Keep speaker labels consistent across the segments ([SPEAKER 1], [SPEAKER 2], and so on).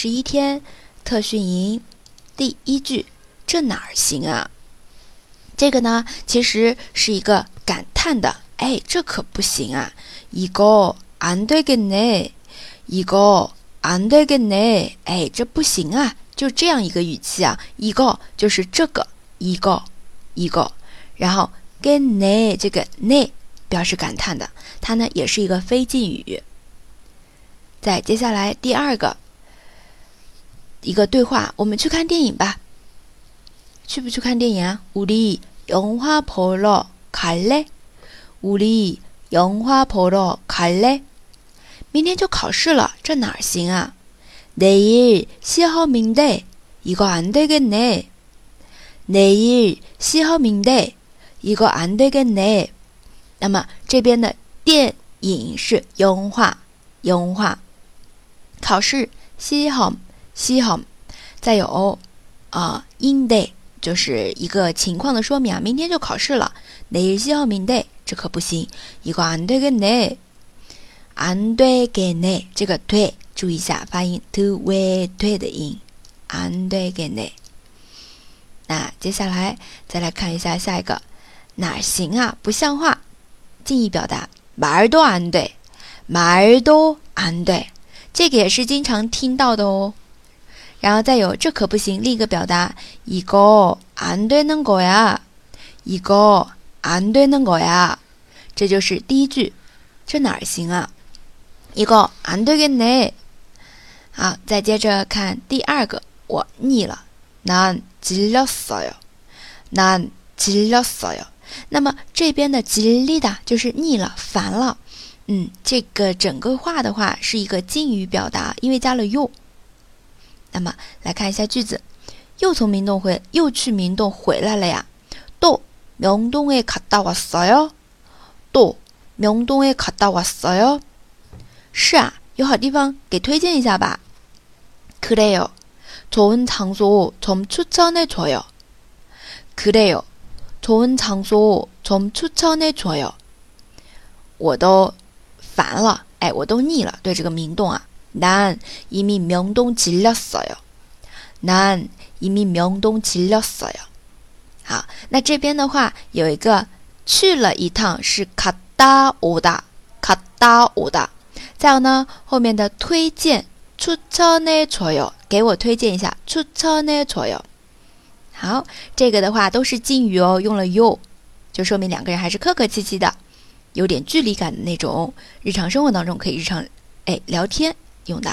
[SPEAKER 1] 十一天特训营第一句，这哪儿行啊？这个呢，其实是一个感叹的，哎，这可不行啊！一个안되겠 네， 一个안되겠 네， 哎，这不行啊！就这样一个语气啊，一个就是这个一个一个，然后겠네这个네表示感叹的，它呢也是一个非敬语。再接下来第二个 一个对话，我们去看电影吧。去不去看电影啊？우리영화보러갈 래？ 우리영화보러갈 래？ 明天就考试了，这哪儿行啊？내일시험인데이거안되겠네내일시험인데이거안되겠네那么这边的电影是영화 영화考试시험 시험再有啊인 데。 就是一个情况的说明啊，明天就考试了。내일시험인 데， 这可不行。이거안되겠 네， 안되겠 네， 这个对，注意一下发音，to we 对的音，안되겠 네。 那接下来再来看一下下一个，哪行啊？不像话。近义表达，말도안 돼， 말도안 돼， 这个也是经常听到的哦。 然后再有，这可不行。另一个表达，이거안되는거 야， 이거안되는거 야， 这就是第一句。这哪儿行啊？이거안되겠 네。 好，再接着看第二个，我腻了。난질렸어 요， 난질렸어 요。 那么这边的질리다就是腻了、烦了。嗯，这个整个话的话是一个敬语表达，因为加了요。 那么来看一下句子，又从明洞回，又去明洞回来了呀。또명동에갔다왔어 요。 또명동에갔다왔어 요。 是啊，有好地方给推荐一下吧。그래 요， 좋은장소좀추천해줘 요。 그래 요， 좋은장소좀추천해줘 요。 我都烦了，哎，我都腻了，对这个明洞啊。 난이미명동질렸어 요。 난이미명동질렸어 요。 好，那这边的话有一个去了一趟是갔다오 다， 갔다오 다。 再有呢，后面的推荐추천해줘 요， 给我推荐一下추천해줘 요。 好，这个的话都是敬语哦，用了 you，就说明两个人还是客客气气的，有点距离感的那种。日常生活当中可以日常哎聊天。 用的，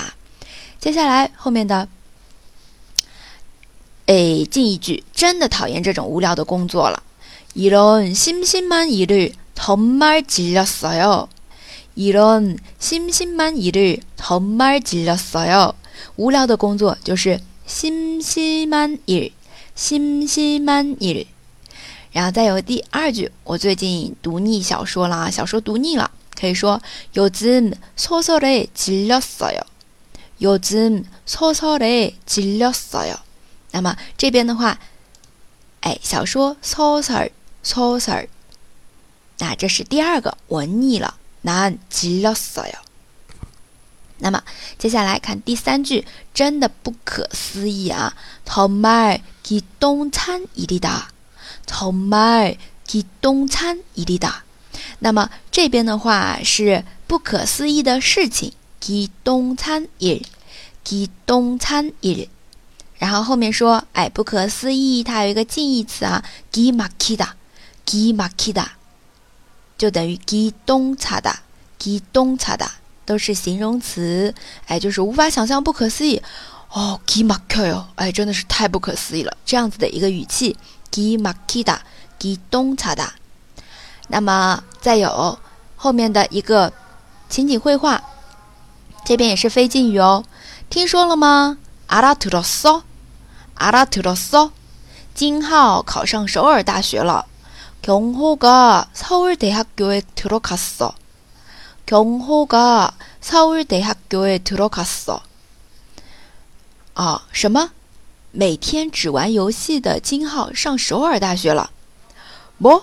[SPEAKER 1] 接下来后面的，哎，近一句，真的讨厌这种无聊的工作了。이런심심한일을정말질렸어 요。 이런심심한일을정말질렸어 요。 无聊的工作就是심심한 일， 심심한 일。 然后再有第二句，我最近读腻小说了，小说读腻了。 可以说요즘소설에질렸어 요。 요즘소설에질렸어 요。 那么这边的话，哎，小说소설소 설， 那这是第二个，我腻了，난질렸어 요。 那么接下来看第三句，真的不可思议啊！정말기똥찬일이 다， 정말기똥찬일이 다。 那么这边的话是不可思议的事情，기똥찬 일， 기똥찬 일。 然后后面说，哎，不可思议，它有一个近义词啊，기막히 다， 기막히 다， 就等于기똥차 다， 기똥차 다， 都是形容词，哎，就是无法想象，不可思议。哦，기막혀 요， 哎，真的是太不可思议了，这样子的一个语气，기막히 다， 기똥차 다。 那么再有后面的一个情景绘画，这边也是非敬语哦。听说了吗？알아들었 어？ 알아들었 어？ 金浩考上首尔大学了。경호가서울대학교에들어갔어경호가서울대학교에들어갔어啊，什么？每天只玩游戏的金浩上首尔大学了？不。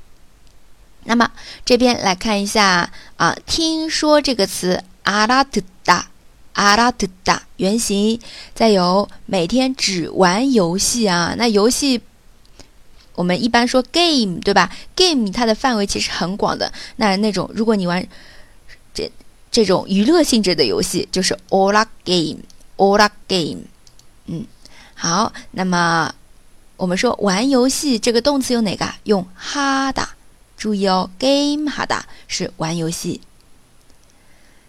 [SPEAKER 1] 那么这边来看一下啊听说这个词，阿拉特达阿拉特达原型，再有每天只玩游戏啊，那游戏我们一般说 game 对吧，game 它的范围其实很广的，那那种如果你玩这这种娱乐性质的游戏就是 Ora game Ora game 嗯。好，那么我们说玩游戏这个动词用哪个啊？用哈达。注意哦，game 好的是玩游戏。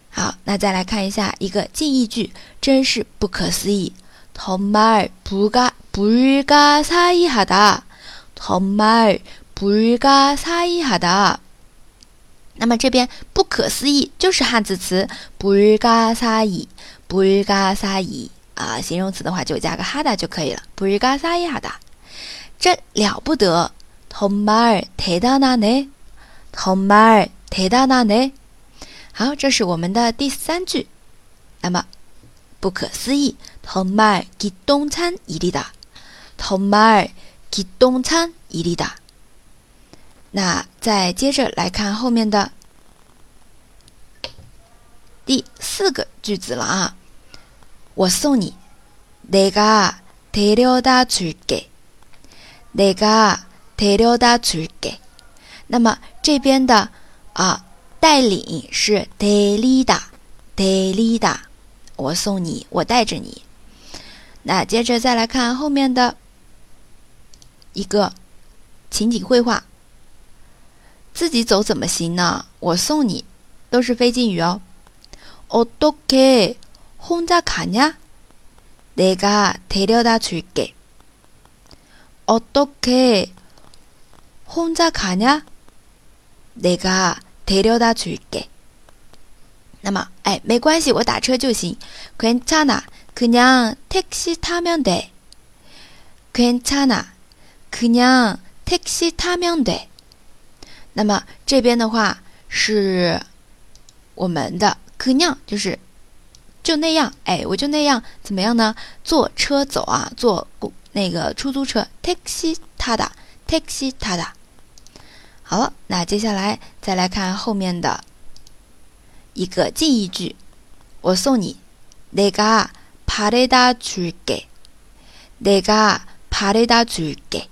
[SPEAKER 1] 好，那再来看一下一个近义句，真是不可思议。정말불가불가사의하 다， 정말불가사의하 다。 那么这边不可思议就是汉字词불가사 의， 불가사 의啊，形容词的话就加个哈达就可以了。불가사의하 다， 真了不得。 정말대단하네정말대단하네好，这是我们的第三句。那么，不可思议，정말기똥찬일이 다， 정말기똥찬일이 다。 那再接着来看后面的第四个句子了啊！我送你，내가데려다줄 게， 내가 데려다줄 게。 那么这边的啊，带领是데리 다， 데리 다。 我送你，我带着你。那接着再来看后面的一个情景绘画。自己走怎么行呢？我送你，都是非敬语哦。어떻게혼자가냐내가데려다줄 게。 어떻게 혼자 가냐? 내가 데려다 줄게. 那么，哎，没关系，我打车就行。괜찮아그냥택시타면 돼. 괜찮아그냥택시타면 돼. 那么这边的话是我们的그냥就是就那样，哎，我就那样，怎么样呢？坐车走啊，坐那个出租车，택시타다，택시타다。 好了，那接下来再来看后面的一个近义句：我送你，내가바래다줄 게， 내가바래다줄 게。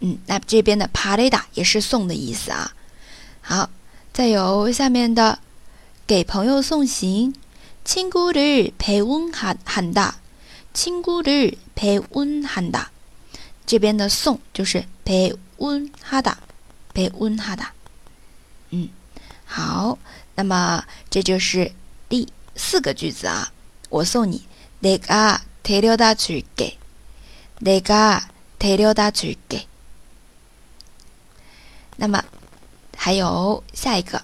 [SPEAKER 1] 嗯，那这边的바래다也是送的意思啊。好，再有下面的给朋友送行，친구를배웅한 한 다， 친구를배웅한 다。 这边的送就是배웅하 다。 被温哈的，嗯，好，那么这就是第四个句子啊。我送你，내가데려다줄 게， 내가데려다줄 게。 那么还有下一个，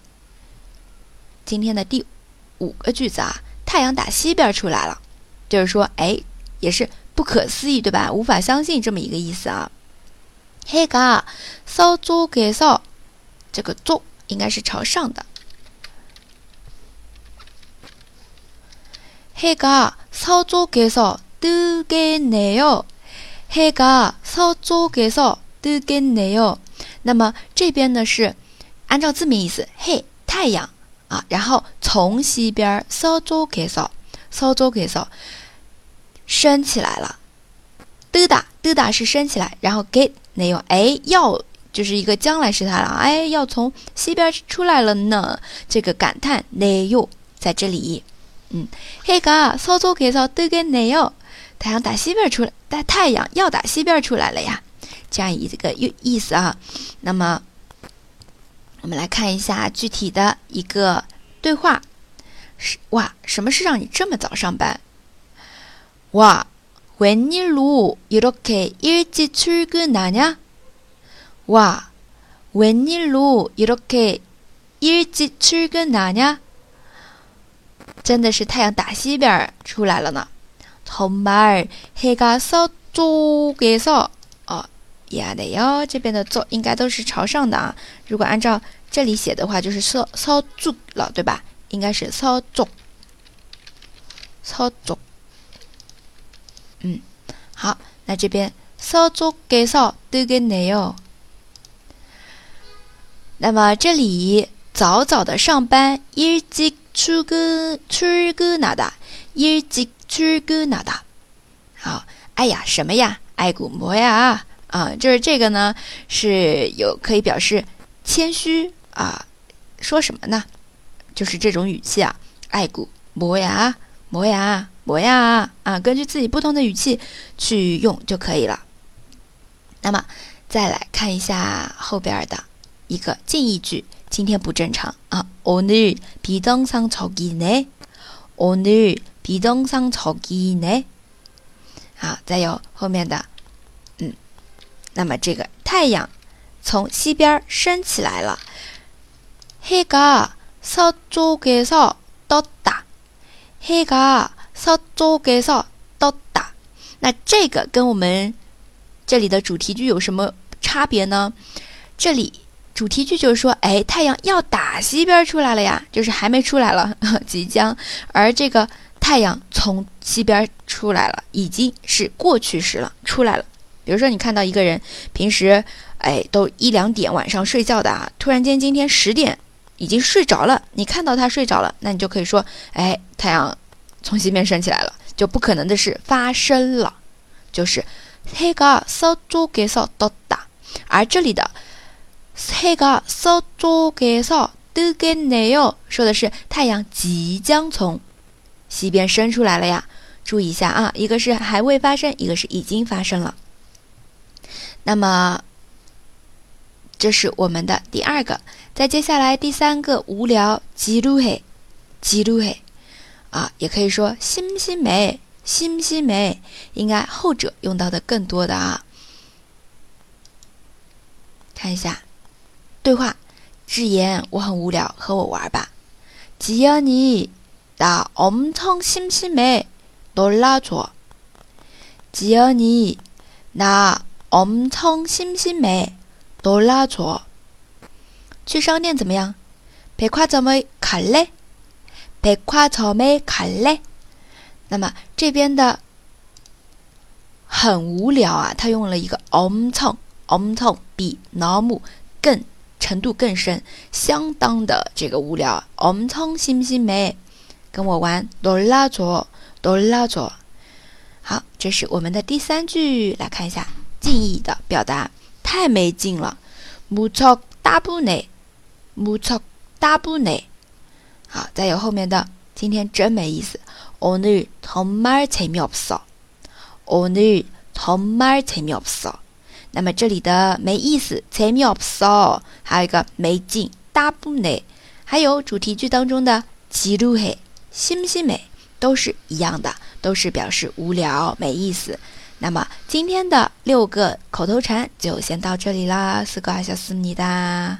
[SPEAKER 1] 今天的第五个句子啊，太阳打西边出来了，就是说，哎，也是不可思议，对吧？无法相信这么一个意思啊。 해가서쪽에 서， 这个쪽应该是朝上的。해가서쪽에서뜨겠네 요。 해가서쪽에서뜨겠네 요。 那么这边呢是按照字面意思，嘿，太阳啊，然后从西边서쪽에 서， 서쪽에 서， 升起来了。뜨다 뜨다是升起来，然后 get。那用哎要就是一个将来时态了，哎要从西边出来了呢，这个感叹那又在这里，嗯，嘿嘎，操作可以操对个那又，太阳打西边出来，但太阳要打西边出来了呀，这样一个意意思啊。那么我们来看一下具体的一个对话，是哇，什么是让你这么早上班？哇。 웬일로 이렇게 일찍 출근하냐? 와, 웬일로 이렇게 일찍 출근하냐? 真的是太阳打西边出来了呢。정말 해가 서 쪽에서哦，呀的哟，这边的坐应该都是朝上的啊。如果按照这里写的话，就是서서쪽了，对吧？应该是서 쪽， 서 쪽。 嗯，好，那这边서쪽에서뜨겠네 요。 那么这里早早的上班，일찍출근출근하 다， 일찍출근하 다。 好，哎呀，什么呀？爱古摩呀？啊，就是这个呢，是有可以表示谦虚啊。说什么呢？就是这种语气啊，爱古摩呀， 摩呀，摩呀啊，根据自己不同的语气去用就可以了。那么再来看一下后边的一个近义句，今天不正常啊。오늘비동산저기 네， 오늘비동산저기 네。 好，再有后面的，嗯，那么这个太阳从西边升起来了，해가서쪽에서떴 다， 黑嘎，稍作介绍到达。那这个跟我们这里的主题句有什么差别呢？这里主题句就是说，哎，太阳要打西边出来了呀，就是还没出来了，即将。而这个太阳从西边出来了，已经是过去时了，出来了。比如说，你看到一个人平时哎都一两点晚上睡觉的啊，突然间今天十点。已经睡着了，你看到他睡着了，那你就可以说，哎，太阳从西边升起来了，就不可能的事发生了，就是黑个烧猪给烧到达，而这里的黑个烧猪给烧都给奶哟，说的是太阳即将从西边升出来了呀，注意一下啊，一个是还未发生，一个是已经发生了，那么。这是我们的第二个。再接下来第三个，无聊，吉鲁嘿，吉鲁嘿，啊，也可以说心心美，心心美，应该后者用到的更多的啊。看一下对话，智妍，我很无聊，和我玩吧。吉言你。나 엄청 심심해. 놀라줘. 지연이, 나 엄청 심심해. 놀라줘. 去商店怎么样? 백화점에 갈래? 백화점에 갈래? 那么这边的很无聊啊，他用了一个 엄청 엄청 比너무更程度更深，相当的这个无聊。 엄청 심심해. 跟我玩哆啦左哆啦左，好，这是我们的第三句，来看一下近义的表达， 太没劲了，木错大不内，木错大不内，好，再有后面的，今天真没意思，오늘정말재미없 어， 오늘정말재미없 어， 那么这里的没意思，재미없 어， 还有一个没劲，大不内，还有主题句当中的지루 해。 心不心美都是一样的，都是表示无聊、没意思。 那么今天的六个口头禅就先到这里啦，四个小思密达。